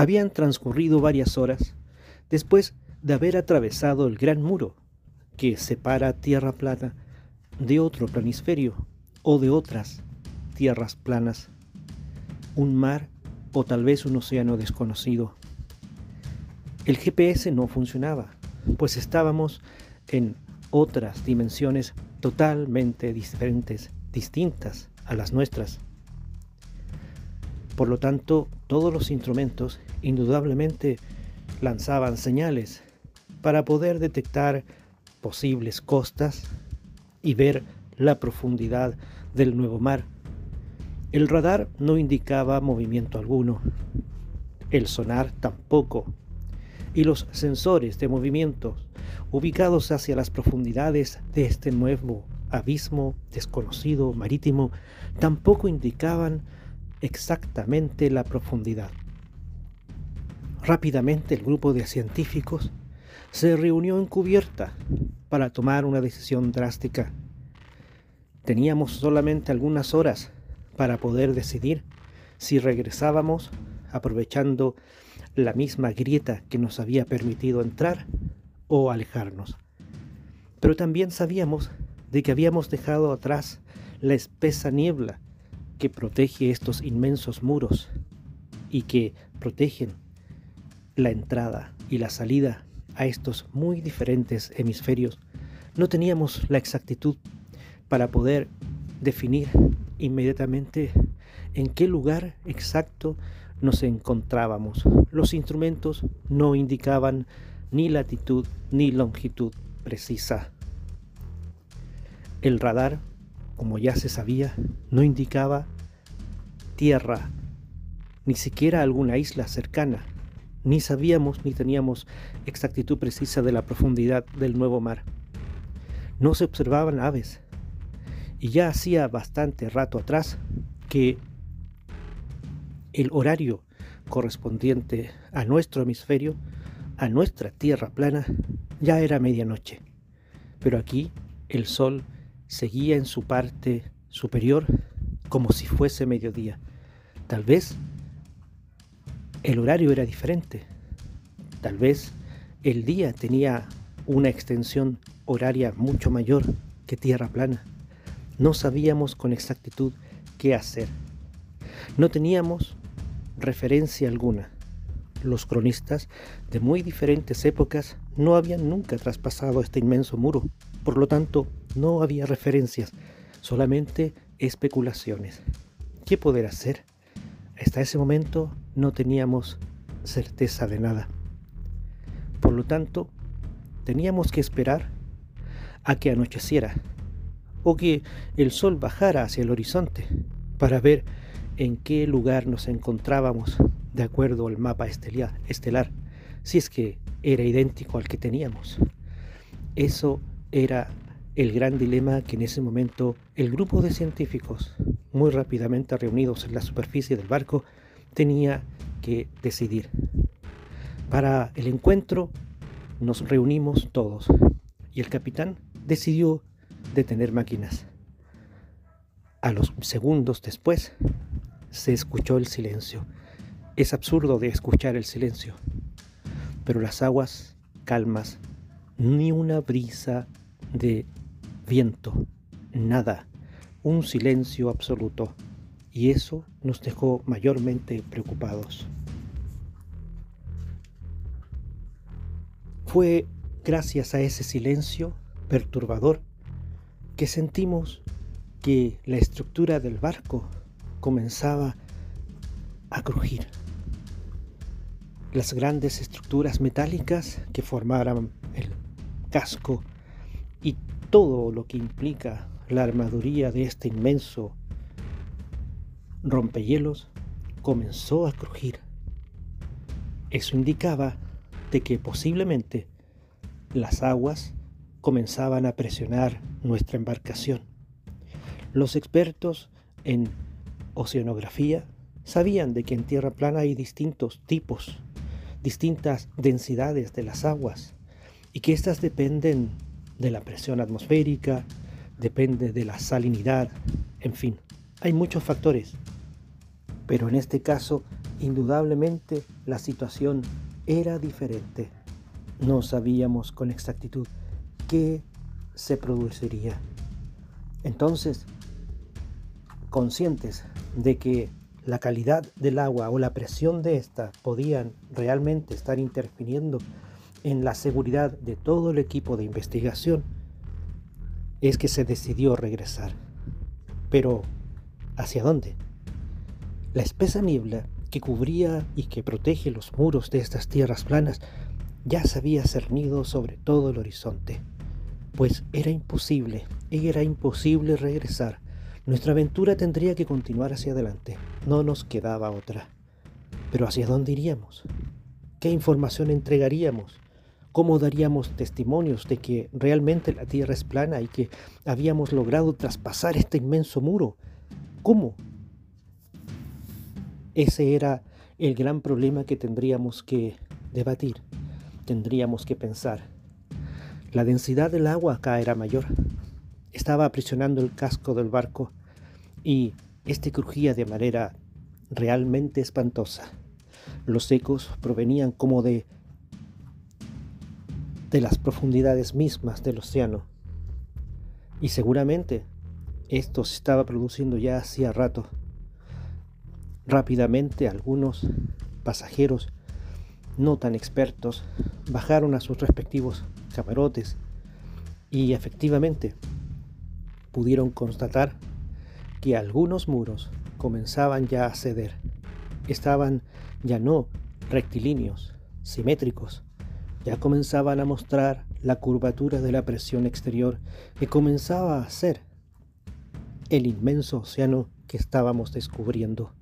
Habían transcurrido varias horas después de haber atravesado el gran muro que separa Tierra Plana de otro planisferio o de otras tierras planas, un mar o tal vez un océano desconocido. El GPS no funcionaba, pues estábamos en otras dimensiones totalmente diferentes, distintas a las nuestras. Por lo tanto, todos los instrumentos indudablemente lanzaban señales para poder detectar posibles costas y ver la profundidad del nuevo mar. El radar no indicaba movimiento alguno, el sonar tampoco, y los sensores de movimientos ubicados hacia las profundidades de este nuevo abismo desconocido marítimo tampoco indicaban exactamente la profundidad. Rápidamente el grupo de científicos se reunió en cubierta para tomar una decisión drástica. Teníamos solamente algunas horas para poder decidir si regresábamos aprovechando la misma grieta que nos había permitido entrar o alejarnos. Pero también sabíamos de que habíamos dejado atrás la espesa niebla que protege estos inmensos muros y que protegen la entrada y la salida a estos muy diferentes hemisferios, no teníamos la exactitud para poder definir inmediatamente en qué lugar exacto nos encontrábamos. Los instrumentos no indicaban ni latitud ni longitud precisa. El radar, como ya se sabía, no indicaba tierra, ni siquiera alguna isla cercana ni sabíamos ni teníamos exactitud precisa de la profundidad del nuevo mar. No se observaban aves, y ya hacía bastante rato atrás que el horario correspondiente a nuestro hemisferio, a nuestra tierra plana, ya era medianoche. Pero aquí el sol seguía en su parte superior como si fuese mediodía. Tal vez el horario era diferente. Tal vez el día tenía una extensión horaria mucho mayor que tierra plana. No sabíamos con exactitud qué hacer. No teníamos referencia alguna. Los cronistas de muy diferentes épocas no habían nunca traspasado este inmenso muro. Por lo tanto, no había referencias, solamente especulaciones. ¿Qué poder hacer? Hasta ese momento no teníamos certeza de nada. Por lo tanto, teníamos que esperar a que anocheciera o que el sol bajara hacia el horizonte para ver en qué lugar nos encontrábamos de acuerdo al mapa estelar, si es que era idéntico al que teníamos. Eso era el gran dilema que en ese momento el grupo de científicos, muy rápidamente reunidos en la superficie del barco, tenía que decidir. Para el encuentro nos reunimos todos y el capitán decidió detener máquinas. A los segundos después se escuchó el silencio. Es absurdo de escuchar el silencio, pero las aguas calmas, ni una brisa de viento, nada, un silencio absoluto y eso nos dejó mayormente preocupados. Fue gracias a ese silencio perturbador que sentimos que la estructura del barco comenzaba a crujir. Las grandes estructuras metálicas que formaran el casco y todo lo que implica la armaduría de este inmenso rompehielos comenzó a crujir. Eso indicaba de que posiblemente las aguas comenzaban a presionar nuestra embarcación. Los expertos en oceanografía sabían de que en tierra plana hay distintos tipos, distintas densidades de las aguas y que éstas dependen de la presión atmosférica, depende de la salinidad, en fin, hay muchos factores pero en este caso indudablemente la situación era diferente. No sabíamos con exactitud qué se produciría. Entonces, conscientes de que la calidad del agua o la presión de ésta podían realmente estar interfiriendo en la seguridad de todo el equipo de investigación, es que se decidió regresar. Pero, ¿hacia dónde? La espesa niebla que cubría y que protege los muros de estas tierras planas ya se había cernido sobre todo el horizonte, pues era imposible, era imposible regresar. Nuestra aventura tendría que continuar hacia adelante, no nos quedaba otra. Pero ¿hacia dónde iríamos? ¿Qué información entregaríamos? ¿Cómo daríamos testimonios de que realmente la Tierra es plana y que habíamos logrado traspasar este inmenso muro? ¿Cómo? Ese era el gran problema que tendríamos que debatir, tendríamos que pensar. La densidad del agua acá era mayor. Estaba aprisionando el casco del barco y este crujía de manera realmente espantosa. Los ecos provenían como de de las profundidades mismas del océano. Y seguramente esto se estaba produciendo ya hacía rato. Rápidamente algunos pasajeros no tan expertos bajaron a sus respectivos camarotes y efectivamente pudieron constatar que algunos muros comenzaban ya a ceder. Estaban ya no rectilíneos, simétricos, ya comenzaban a mostrar la curvatura de la presión exterior que comenzaba a ser el inmenso océano que estábamos descubriendo.